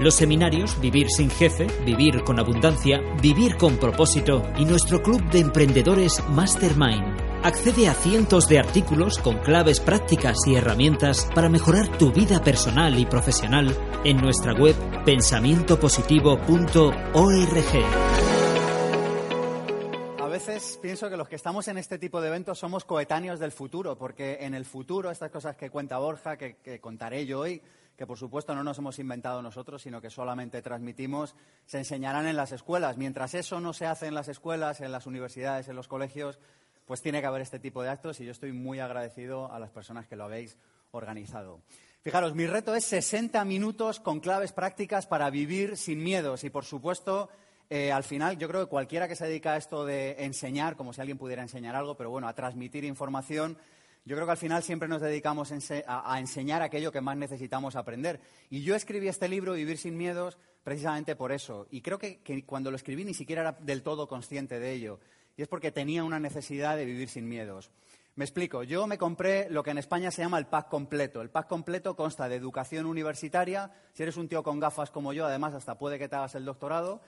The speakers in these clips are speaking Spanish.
Los seminarios Vivir sin jefe, Vivir con abundancia, Vivir con propósito y nuestro club de emprendedores Mastermind. Accede a cientos de artículos con claves prácticas y herramientas para mejorar tu vida personal y profesional en nuestra web pensamientopositivo.org. A veces pienso que los que estamos en este tipo de eventos somos coetáneos del futuro, porque en el futuro estas cosas que cuenta Borja, que, que contaré yo hoy, que por supuesto no nos hemos inventado nosotros, sino que solamente transmitimos, se enseñarán en las escuelas. Mientras eso no se hace en las escuelas, en las universidades, en los colegios, pues tiene que haber este tipo de actos y yo estoy muy agradecido a las personas que lo habéis organizado. Fijaros, mi reto es 60 minutos con claves prácticas para vivir sin miedos y, por supuesto, eh, al final yo creo que cualquiera que se dedica a esto de enseñar, como si alguien pudiera enseñar algo, pero bueno, a transmitir información, yo creo que al final siempre nos dedicamos a, enseñar aquello que más necesitamos aprender. Y yo escribí este libro, Vivir sin miedos, precisamente por eso. Y creo que, cuando lo escribí ni siquiera era del todo consciente de ello. Y es porque tenía una necesidad de vivir sin miedos. Me explico. Yo me compré lo que en España se llama el pack completo. El pack completo consta de educación universitaria. Si eres un tío con gafas como yo, además hasta puede que te hagas el doctorado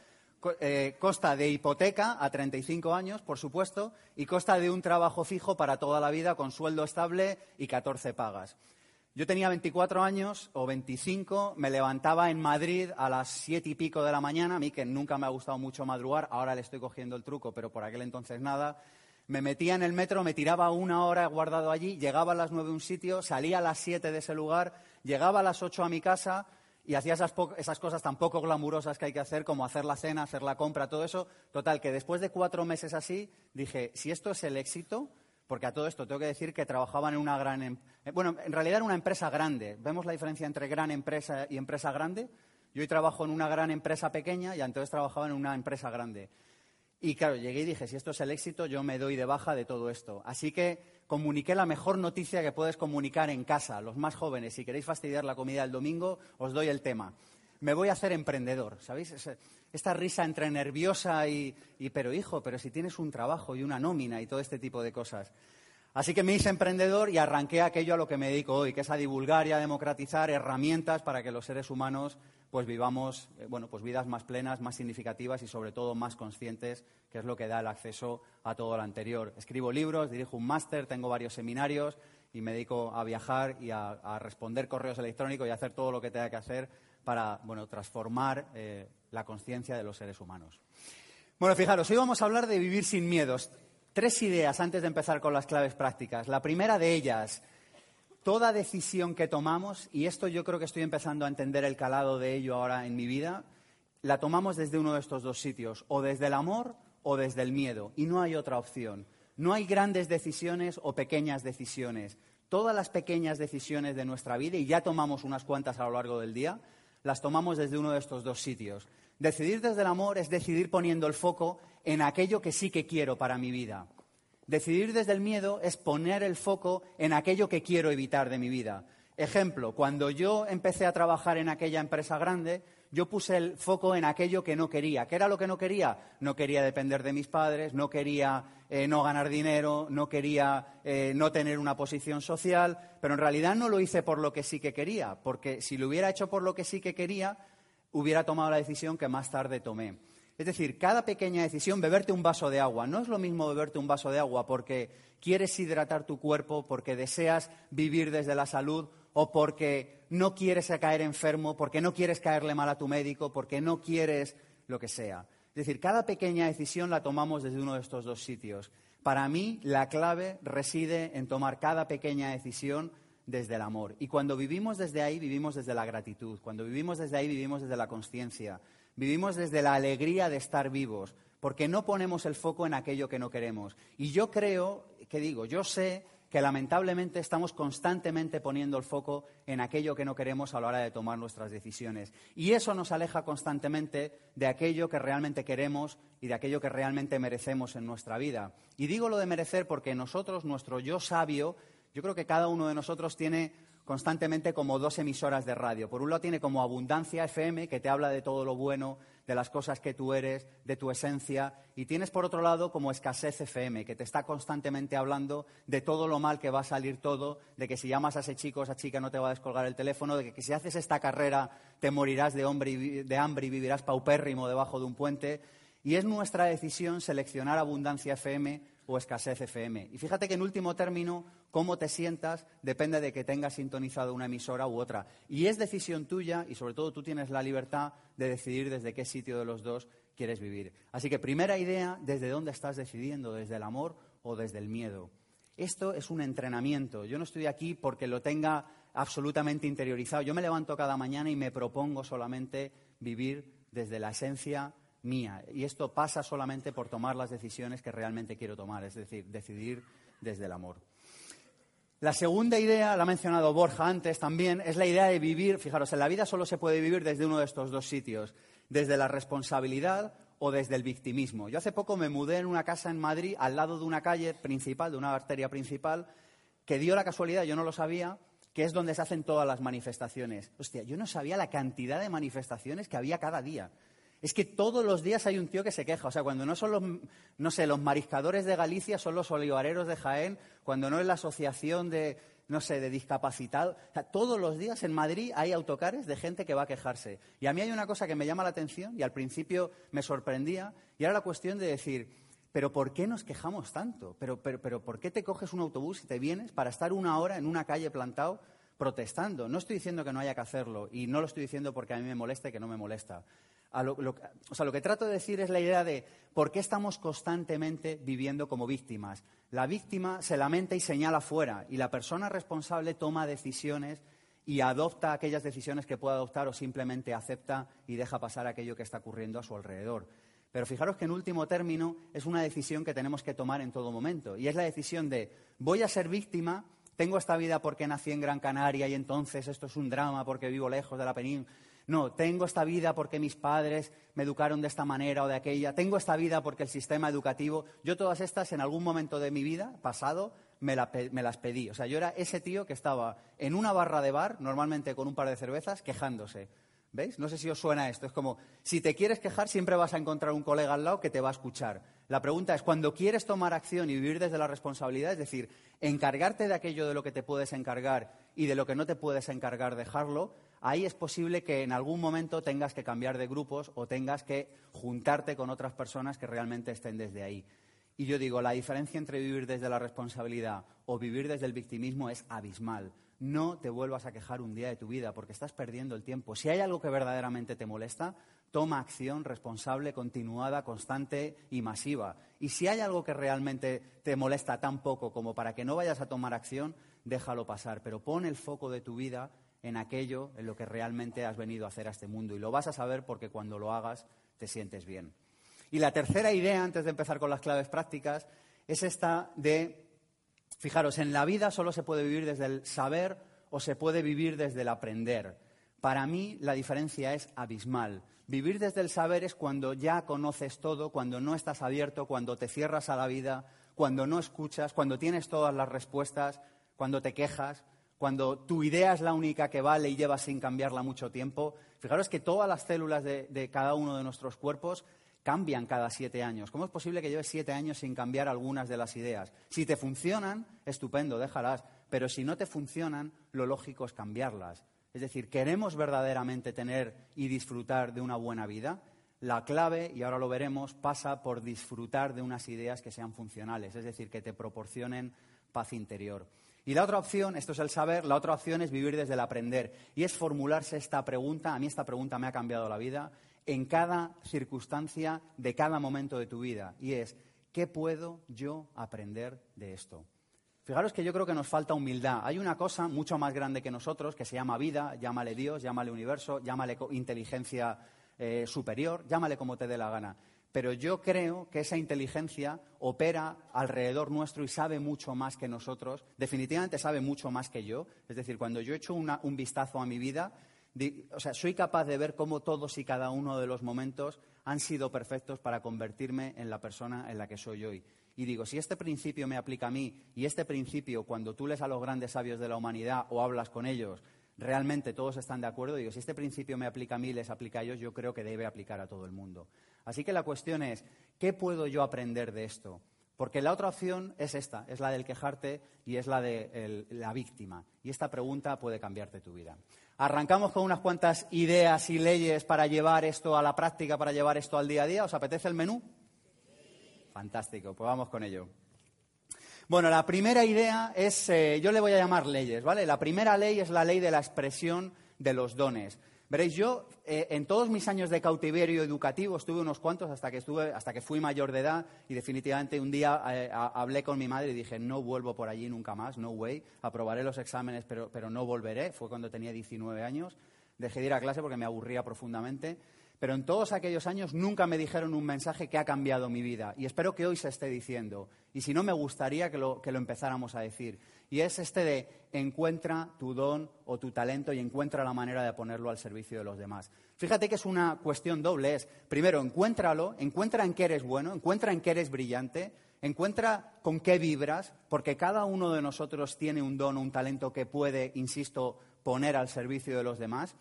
eh, costa de hipoteca a 35 años, por supuesto, y costa de un trabajo fijo para toda la vida con sueldo estable y 14 pagas. Yo tenía 24 años o 25, me levantaba en Madrid a las siete y pico de la mañana, a mí que nunca me ha gustado mucho madrugar, ahora le estoy cogiendo el truco, pero por aquel entonces nada. Me metía en el metro, me tiraba una hora guardado allí, llegaba a las nueve a un sitio, salía a las siete de ese lugar, llegaba a las ocho a mi casa, y hacía esas, esas, cosas tan poco glamurosas que hay que hacer, como hacer la cena, hacer la compra, todo eso. Total, que después de cuatro meses así, dije, si esto es el éxito, porque a todo esto tengo que decir que trabajaban en una gran... Em-, eh, bueno, en realidad era una empresa grande. ¿Vemos la diferencia entre gran empresa y empresa grande? Yo hoy trabajo en una gran empresa pequeña y entonces trabajaba en una empresa grande. Y claro, llegué y dije, si esto es el éxito, yo me doy de baja de todo esto. Así que comuniqué la mejor noticia que puedes comunicar en casa. Los más jóvenes, si queréis fastidiar la comida el domingo, os doy el tema. Me voy a hacer emprendedor, ¿sabéis? Esta risa entre nerviosa y, y, pero hijo, pero si tienes un trabajo y una nómina y todo este tipo de cosas. Así que me hice emprendedor y arranqué aquello a lo que me dedico hoy, que es a divulgar y a democratizar herramientas para que los seres humanos pues vivamos eh, bueno, pues vidas más plenas, más significativas y sobre todo más conscientes, que es lo que da el acceso a todo lo anterior. Escribo libros, dirijo un máster, tengo varios seminarios y me dedico a viajar y a, responder correos electrónicos y a hacer todo lo que tenga que hacer para bueno, transformar eh, la conciencia de los seres humanos. Bueno, fijaros, hoy vamos a hablar de vivir sin miedos. Tres ideas antes de empezar con las claves prácticas. La primera de ellas, toda decisión que tomamos, y esto yo creo que estoy empezando a entender el calado de ello ahora en mi vida, la tomamos desde uno de estos dos sitios, o desde el amor o desde el miedo, y no hay otra opción. No hay grandes decisiones o pequeñas decisiones. Todas las pequeñas decisiones de nuestra vida, y ya tomamos unas cuantas a lo largo del día, las tomamos desde uno de estos dos sitios. Decidir desde el amor es decidir poniendo el foco en aquello que sí que quiero para mi vida. Decidir desde el miedo es poner el foco en aquello que quiero evitar de mi vida. Ejemplo, cuando yo empecé a trabajar en aquella empresa grande, yo puse el foco en aquello que no quería. ¿Qué era lo que no quería? No quería depender de mis padres, no quería eh, no ganar dinero, no quería eh, no tener una posición social, pero en realidad no lo hice por lo que sí que quería, porque si lo hubiera hecho por lo que sí que quería, hubiera tomado la decisión que más tarde tomé. Es decir, cada pequeña decisión, beberte un vaso de agua, no es lo mismo beberte un vaso de agua porque quieres hidratar tu cuerpo, porque deseas vivir desde la salud o porque no quieres caer enfermo, porque no quieres caerle mal a tu médico, porque no quieres lo que sea. Es decir, cada pequeña decisión la tomamos desde uno de estos dos sitios. Para mí, la clave reside en tomar cada pequeña decisión desde el amor. Y cuando vivimos desde ahí, vivimos desde la gratitud. Cuando vivimos desde ahí, vivimos desde la conciencia. Vivimos desde la alegría de estar vivos, porque no ponemos el foco en aquello que no queremos. Y yo creo, que digo, yo sé que lamentablemente estamos constantemente poniendo el foco en aquello que no queremos a la hora de tomar nuestras decisiones. Y eso nos aleja constantemente de aquello que realmente queremos y de aquello que realmente merecemos en nuestra vida. Y digo lo de merecer porque nosotros, nuestro yo sabio, yo creo que cada uno de nosotros tiene constantemente como dos emisoras de radio. Por un lado tiene como Abundancia FM, que te habla de todo lo bueno, de las cosas que tú eres, de tu esencia, y tienes por otro lado como Escasez FM, que te está constantemente hablando de todo lo mal que va a salir todo, de que si llamas a ese chico esa chica no te va a descolgar el teléfono, de que si haces esta carrera te morirás de, de hambre y vivirás paupérrimo debajo de un puente. Y es nuestra decisión seleccionar Abundancia FM o escasez FM. Y fíjate que en último término, cómo te sientas depende de que tengas sintonizado una emisora u otra. Y es decisión tuya y sobre todo tú tienes la libertad de decidir desde qué sitio de los dos quieres vivir. Así que primera idea, desde dónde estás decidiendo, desde el amor o desde el miedo. Esto es un entrenamiento. Yo no estoy aquí porque lo tenga absolutamente interiorizado. Yo me levanto cada mañana y me propongo solamente vivir desde la esencia mía. Y esto pasa solamente por tomar las decisiones que realmente quiero tomar, es decir, decidir desde el amor. La segunda idea, la ha mencionado Borja antes también, es la idea de vivir, fijaros, en la vida solo se puede vivir desde uno de estos dos sitios, desde la responsabilidad o desde el victimismo. Yo hace poco me mudé en una casa en Madrid al lado de una calle principal, de una arteria principal, que dio la casualidad, yo no lo sabía, que es donde se hacen todas las manifestaciones. Hostia, yo no sabía la cantidad de manifestaciones que había cada día. Es que todos los días hay un tío que se queja. O sea, cuando no son los, no sé, los mariscadores de Galicia, son los olivareros de Jaén, cuando no es la asociación de, no sé, de discapacitados. O sea, todos los días en Madrid hay autocares de gente que va a quejarse. Y a mí hay una cosa que me llama la atención y al principio me sorprendía, y era la cuestión de decir, pero ¿por qué nos quejamos tanto? ¿Pero, pero, pero por qué te coges un autobús y te vienes para estar una hora en una calle plantado protestando? No estoy diciendo que no haya que hacerlo, y no lo estoy diciendo porque a mí me molesta y que no me molesta lo, o sea, lo que trato de decir es la idea de por qué estamos constantemente viviendo como víctimas. La víctima se lamenta y señala fuera, y la persona responsable toma decisiones y adopta aquellas decisiones que pueda adoptar o simplemente acepta y deja pasar aquello que está ocurriendo a su alrededor. Pero fijaros que en último término es una decisión que tenemos que tomar en todo momento. Y es la decisión de voy a ser víctima, tengo esta vida porque nací en Gran Canaria y entonces esto es un drama porque vivo lejos de la península no, tengo esta vida porque mis padres me educaron de esta manera o de aquella. Tengo esta vida porque el sistema educativo. Yo todas estas en algún momento de mi vida pasado me, las pedí. O sea, yo era ese tío que estaba en una barra de bar, normalmente con un par de cervezas, quejándose. ¿Veis? No sé si os suena esto. Es como, si te quieres quejar, siempre vas a encontrar un colega al lado que te va a escuchar. La pregunta es, cuando quieres tomar acción y vivir desde la responsabilidad, es decir, encargarte de aquello de lo que te puedes encargar y de lo que no te puedes encargar, dejarlo, ahí es posible que en algún momento tengas que cambiar de grupos o tengas que juntarte con otras personas que realmente estén desde ahí. Y yo digo, la diferencia entre vivir desde la responsabilidad o vivir desde el victimismo es abismal. No te vuelvas a quejar un día de tu vida porque estás perdiendo el tiempo. Si hay algo que verdaderamente te molesta, toma acción responsable, continuada, constante y masiva. Y si hay algo que realmente te molesta tan poco como para que no vayas a tomar acción, déjalo pasar. Pero pon el foco de tu vida en aquello en lo que realmente has venido a hacer a este mundo. Y lo vas a saber porque cuando lo hagas te sientes bien. Y la tercera idea, antes de empezar con las claves prácticas, es esta de, fijaros, en la vida solo se puede vivir desde el saber o se puede vivir desde el aprender. Para mí la diferencia es abismal. Vivir desde el saber es cuando ya conoces todo, cuando no estás abierto, cuando te cierras a la vida, cuando no escuchas, cuando tienes todas las respuestas, cuando te quejas, cuando tu idea es la única que vale y llevas sin cambiarla mucho tiempo, fijaros que todas las células de, cada uno de nuestros cuerpos cambian cada siete años. ¿Cómo es posible que lleves siete años sin cambiar algunas de las ideas? Si te funcionan, estupendo, déjalas. Pero si no te funcionan, lo lógico es cambiarlas. Es decir, ¿queremos verdaderamente tener y disfrutar de una buena vida? La clave, y ahora lo veremos, pasa por disfrutar de unas ideas que sean funcionales, es decir, que te proporcionen paz interior. Y la otra opción, esto es el saber, la otra opción es vivir desde el aprender. Y es formularse esta pregunta, a mí esta pregunta me ha cambiado la vida, en cada circunstancia de cada momento de tu vida. Y es, ¿qué puedo yo aprender de esto? Fijaros que yo creo que nos falta humildad. Hay una cosa mucho más grande que nosotros que se llama vida, llámale Dios, llámale universo, llámale inteligencia eh, superior, llámale como te dé la gana. pero yo creo que esa inteligencia opera alrededor nuestro y sabe mucho más que nosotros. Definitivamente sabe mucho más que yo. Es decir, cuando yo echo un vistazo a mi vida, o sea, soy capaz de ver cómo todos y cada uno de los momentos han sido perfectos para convertirme en la persona en la que soy hoy. Y digo, si este principio me aplica a mí y este principio, cuando tú lees a los grandes sabios de la humanidad o hablas con ellos, realmente todos están de acuerdo, digo, si este principio me aplica a mí y les aplica a ellos, yo creo que debe aplicar a todo el mundo. Así que la cuestión es, ¿qué puedo yo aprender de esto? Porque la otra opción es esta, es la del quejarte y es la de la víctima. Y esta pregunta puede cambiarte tu vida. Arrancamos con unas cuantas ideas y leyes para llevar esto a la práctica, para llevar esto al día a día. ¿Os apetece el menú? Fantástico, pues vamos con ello. Bueno, la primera idea es, eh, yo le voy a llamar leyes, ¿vale? La primera ley es la ley de la expresión de los dones. Veréis, yo eh, en todos mis años de cautiverio educativo estuve unos cuantos hasta que, estuve, hasta que fui mayor de edad y definitivamente un día eh, hablé con mi madre y dije, no vuelvo por allí nunca más, no way, aprobaré los exámenes pero, pero no volveré. Fue cuando tenía 19 años. Dejé de ir a clase porque me aburría profundamente. Pero en todos aquellos años nunca me dijeron un mensaje que ha cambiado mi vida. Y espero que hoy se esté diciendo. Y si no, me gustaría que lo, que lo empezáramos a decir. Y es este de encuentra tu don o tu talento y encuentra la manera de ponerlo al servicio de los demás. Fíjate que es una cuestión doble. Es, primero, encuéntralo, encuentra en qué eres bueno, encuentra en qué eres brillante, encuentra con qué vibras, porque cada uno de nosotros tiene un don o un talento que puede, insisto, poner al servicio de los demás.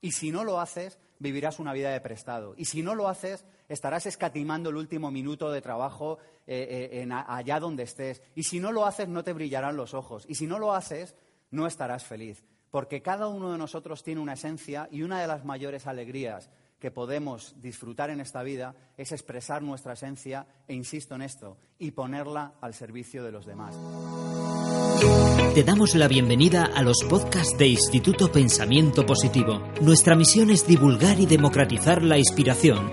Y si no lo haces, vivirás una vida de prestado. Y si no lo haces, estarás escatimando el último minuto de trabajo eh, eh, allá donde estés. Y si no lo haces, no te brillarán los ojos. Y si no lo haces, no estarás feliz. Porque cada uno de nosotros tiene una esencia y una de las mayores alegrías que podemos disfrutar en esta vida es expresar nuestra esencia, e insisto en esto, y ponerla al servicio de los demás. Te damos la bienvenida a los podcasts de Instituto Pensamiento Positivo. Nuestra misión es divulgar y democratizar la inspiración,